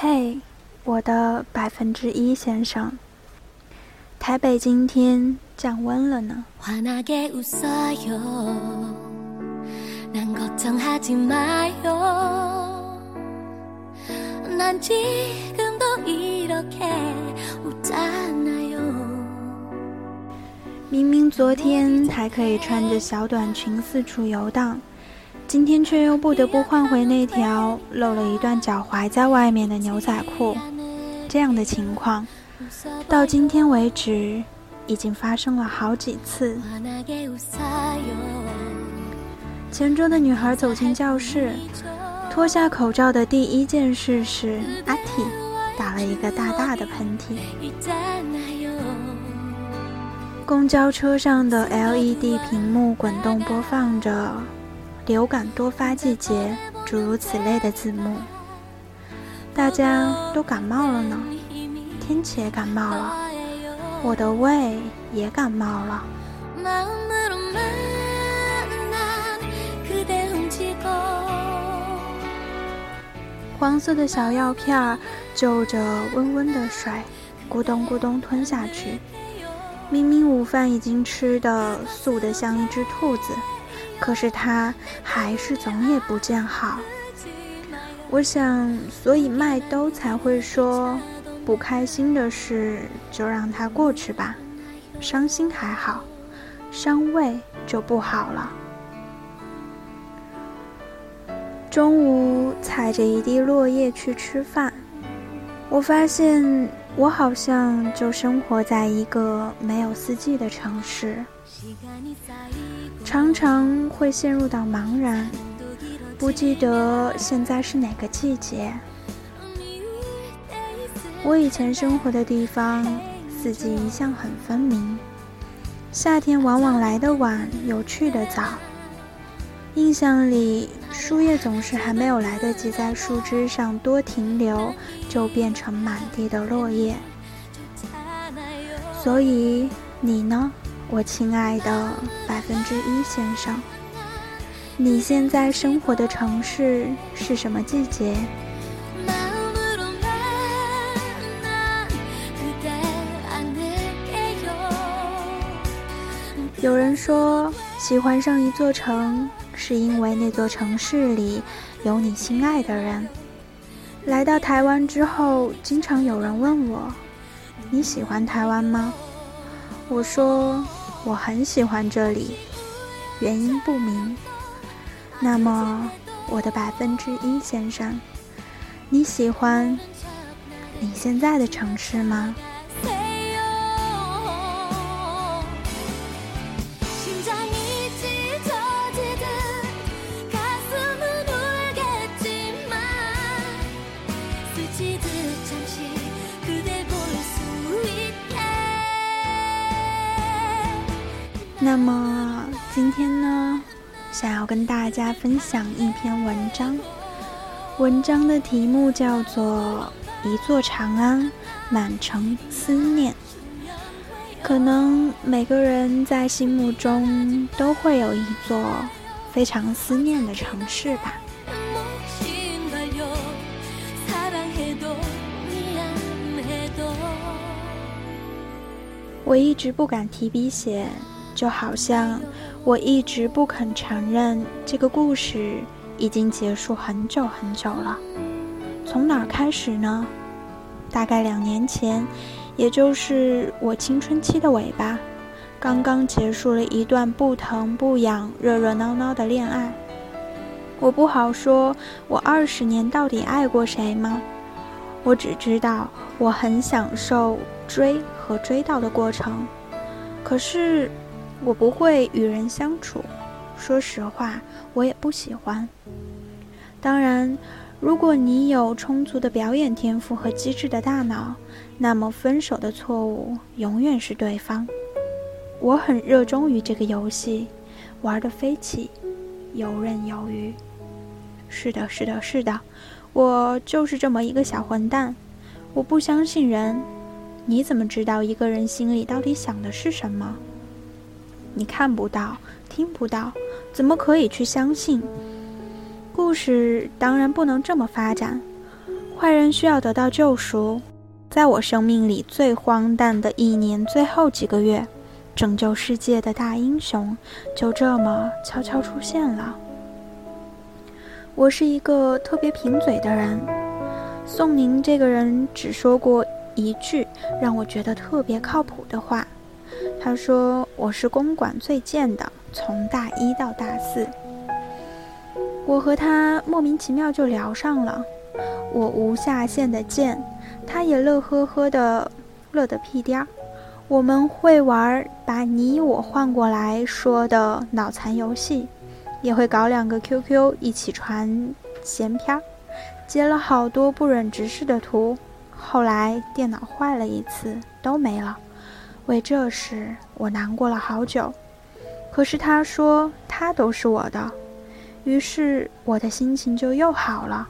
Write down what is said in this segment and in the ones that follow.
嘿，我的百分之一先生，台北今天降温了呢。明明昨天还可以穿着小短裙四处游荡。今天却又不得不换回那条露了一段脚踝在外面的牛仔裤，这样的情况，到今天为止已经发生了好几次。前桌的女孩走进教室，脱下口罩的第一件事是阿嚏打了一个大大的喷嚏。公交车上的 LED 屏幕滚动播放着。流感多发季节，诸如此类的字幕，大家都感冒了呢。天气也感冒了，我的胃也感冒了。黄色的小药片儿就着温温的水，咕咚咕咚吞下去。明明午饭已经吃的素的像一只兔子。可是他还是总也不见好。我想，所以麦兜才会说，不开心的事就让它过去吧，伤心还好，伤胃就不好了。中午踩着一地落叶去吃饭，我发现我好像就生活在一个没有四季的城市。常常会陷入到茫然，不记得现在是哪个季节。我以前生活的地方，四季一向很分明，夏天往往来得晚，又去得早。印象里，树叶总是还没有来得及在树枝上多停留，就变成满地的落叶。所以，你呢？我亲爱的百分之一先生，你现在生活的城市是什么季节？有人说，喜欢上一座城，是因为那座城市里有你心爱的人。来到台湾之后，经常有人问我，你喜欢台湾吗？我说。我很喜欢这里，原因不明。那么，我的百分之一先生，你喜欢你现在的城市吗？么今天呢，想要跟大家分享一篇文章，文章的题目叫做《一座长安满城思念》。可能每个人在心目中都会有一座非常思念的城市吧。我一直不敢提笔写。就好像我一直不肯承认这个故事已经结束很久很久了。从哪儿开始呢？大概两年前，也就是我青春期的尾巴，刚刚结束了一段不疼不痒、热热闹闹的恋爱。我不好说，我二十年到底爱过谁吗？我只知道我很享受追和追到的过程，可是。我不会与人相处，说实话，我也不喜欢。当然，如果你有充足的表演天赋和机智的大脑，那么分手的错误永远是对方。我很热衷于这个游戏，玩的飞起，游刃有余。是的，是的，是的，我就是这么一个小混蛋。我不相信人，你怎么知道一个人心里到底想的是什么？你看不到，听不到，怎么可以去相信？故事当然不能这么发展。坏人需要得到救赎，在我生命里最荒诞的一年最后几个月，拯救世界的大英雄就这么悄悄出现了。我是一个特别贫嘴的人，宋宁这个人只说过一句让我觉得特别靠谱的话，他说我是公馆最贱的，从大一到大四。我和他莫名其妙就聊上了。我无下限的贱，他也乐呵呵的乐得屁颠儿。我们会玩把你我换过来说的脑残游戏，也会搞两个 QQ 一起传闲篇儿，截了好多不忍直视的图。后来电脑坏了一次，都没了。为这事我难过了好久。可是他说他都是我的，于是我的心情就又好了。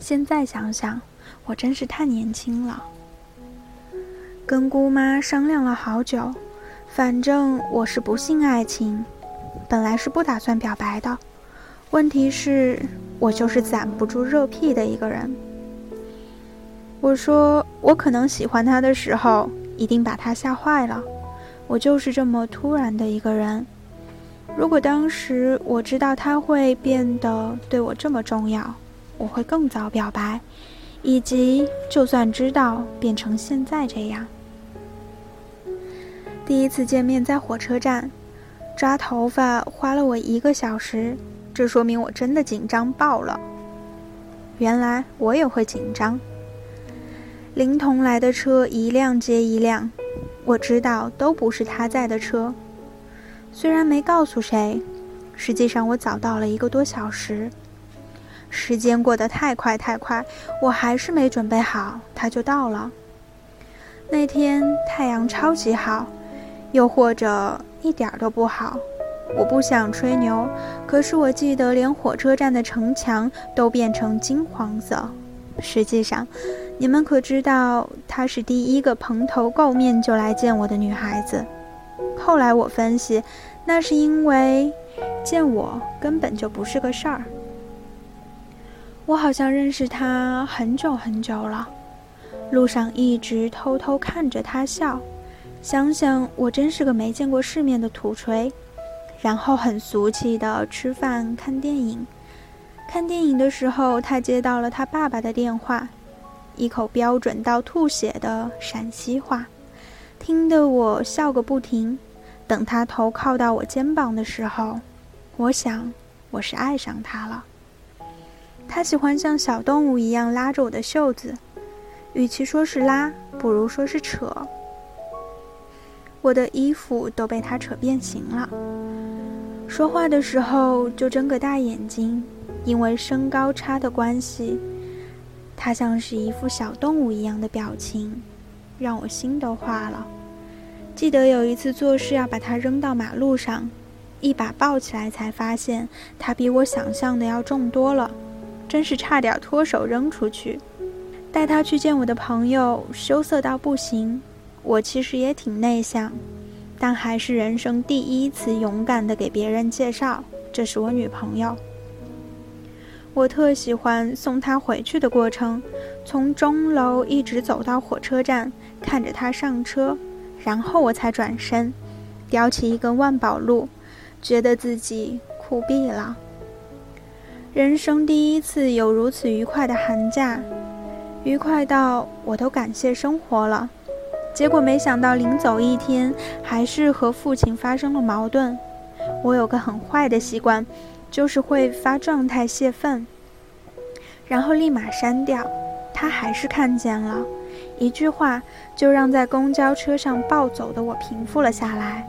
现在想想，我真是太年轻了。跟姑妈商量了好久，反正我是不信爱情，本来是不打算表白的。问题是，我就是攒不住热屁的一个人。我说，我可能喜欢他的时候，一定把他吓坏了。我就是这么突然的一个人。如果当时我知道他会变得对我这么重要。我会更早表白，以及就算知道变成现在这样。第一次见面在火车站，抓头发花了我一个小时，这说明我真的紧张爆了。原来我也会紧张。林童来的车一辆接一辆，我知道都不是他在的车。虽然没告诉谁，实际上我早到了一个多小时。时间过得太快太快，我还是没准备好，他就到了。那天太阳超级好，又或者一点都不好，我不想吹牛，可是我记得连火车站的城墙都变成金黄色。实际上，你们可知道她是第一个蓬头垢面就来见我的女孩子？后来我分析，那是因为见我根本就不是个事儿。我好像认识她很久很久了，路上一直偷偷看着她笑，想想我真是个没见过世面的土锤，然后很俗气的吃饭看电影。看电影的时候，他接到了他爸爸的电话，一口标准到吐血的陕西话，听得我笑个不停。等他头靠到我肩膀的时候，我想我是爱上他了。他喜欢像小动物一样拉着我的袖子，与其说是拉，不如说是扯。我的衣服都被他扯变形了。说话的时候就睁个大眼睛，因为身高差的关系，他像是一副小动物一样的表情，让我心都化了。记得有一次做事要把他扔到马路上，一把抱起来才发现他比我想象的要重多了。真是差点脱手扔出去。带他去见我的朋友，羞涩到不行。我其实也挺内向，但还是人生第一次勇敢的给别人介绍，这是我女朋友。我特喜欢送他回去的过程，从钟楼一直走到火车站，看着他上车，然后我才转身，叼起一根万宝路，觉得自己酷毙了。人生第一次有如此愉快的寒假，愉快到我都感谢生活了。结果没想到临走一天，还是和父亲发生了矛盾。我有个很坏的习惯，就是会发状态泄愤，然后立马删掉。他还是看见了，一句话就让在公交车上暴走的我平复了下来。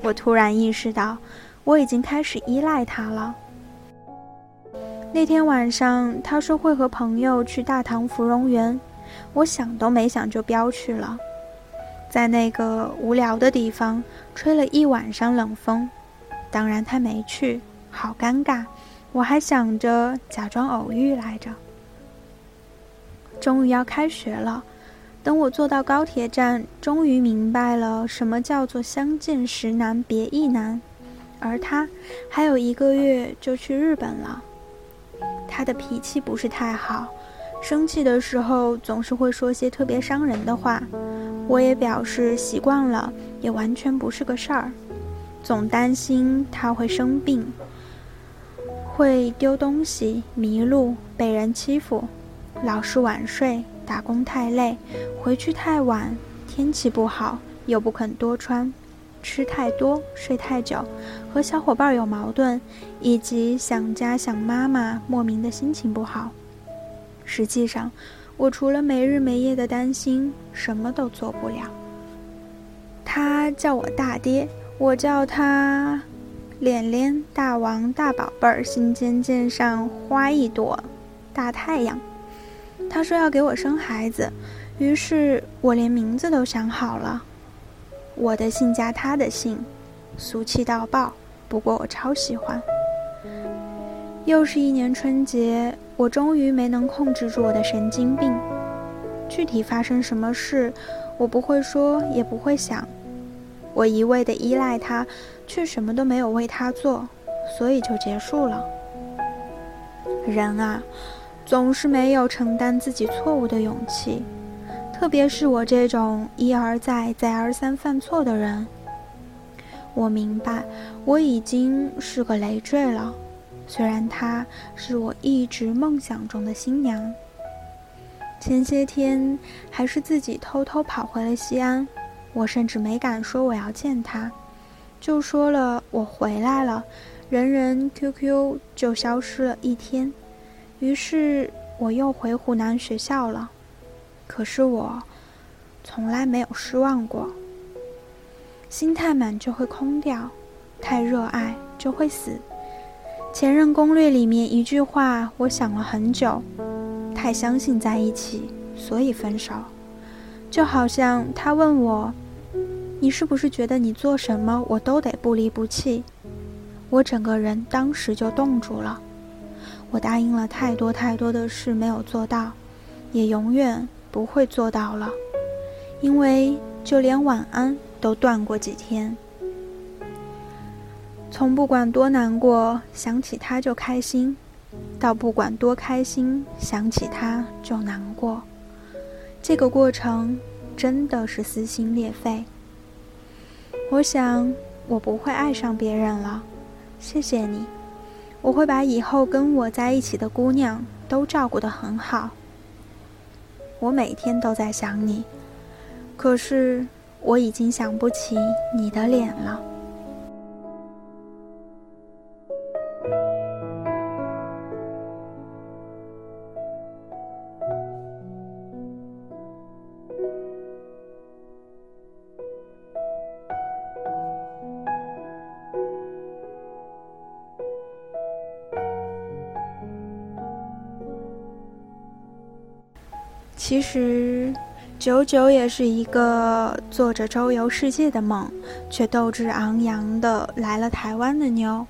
我突然意识到，我已经开始依赖他了。那天晚上，他说会和朋友去大唐芙蓉园，我想都没想就飙去了。在那个无聊的地方，吹了一晚上冷风。当然他没去，好尴尬。我还想着假装偶遇来着。终于要开学了，等我坐到高铁站，终于明白了什么叫做相见时难别亦难。而他还有一个月就去日本了。他的脾气不是太好，生气的时候总是会说些特别伤人的话，我也表示习惯了，也完全不是个事儿。总担心他会生病，会丢东西、迷路、被人欺负，老是晚睡，打工太累，回去太晚，天气不好又不肯多穿，吃太多，睡太久，和小伙伴有矛盾，以及想家想妈妈，莫名的心情不好。实际上，我除了没日没夜的担心，什么都做不了。他叫我大爹，我叫他脸脸大王大宝贝儿，心尖尖上花一朵大太阳。他说要给我生孩子，于是我连名字都想好了，我的姓加他的姓，俗气到爆，不过我超喜欢。又是一年春节。我终于没能控制住我的神经病。具体发生什么事，我不会说，也不会想。我一味的依赖他，却什么都没有为他做，所以就结束了。人啊，总是没有承担自己错误的勇气，特别是我这种一而再、再而三犯错的人。我明白，我已经是个累赘了。虽然她是我一直梦想中的新娘，前些天还是自己偷偷跑回了西安，我甚至没敢说我要见他，就说了我回来了，人人 QQ 就消失了一天，于是我又回湖南学校了。可是我从来没有失望过，心太满就会空掉，太热爱就会死。前任攻略里面一句话，我想了很久。太相信在一起，所以分手。就好像他问我：“你是不是觉得你做什么我都得不离不弃？”我整个人当时就冻住了。我答应了太多太多的事没有做到，也永远不会做到了，因为就连晚安都断过几天。从不管多难过，想起他就开心，到不管多开心，想起他就难过。这个过程真的是撕心裂肺。我想我不会爱上别人了，谢谢你，我会把以后跟我在一起的姑娘都照顾得很好。我每天都在想你，可是我已经想不起你的脸了。其实，九九也是一个做着周游世界的梦，却斗志昂扬的来了台湾的妞。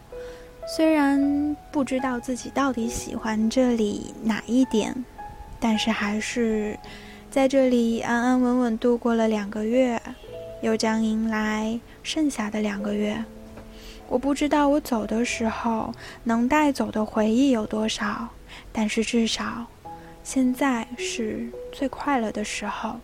虽然不知道自己到底喜欢这里哪一点，但是还是在这里安安稳稳度过了两个月，又将迎来剩下的两个月。我不知道我走的时候能带走的回忆有多少，但是至少。现在是最快乐的时候。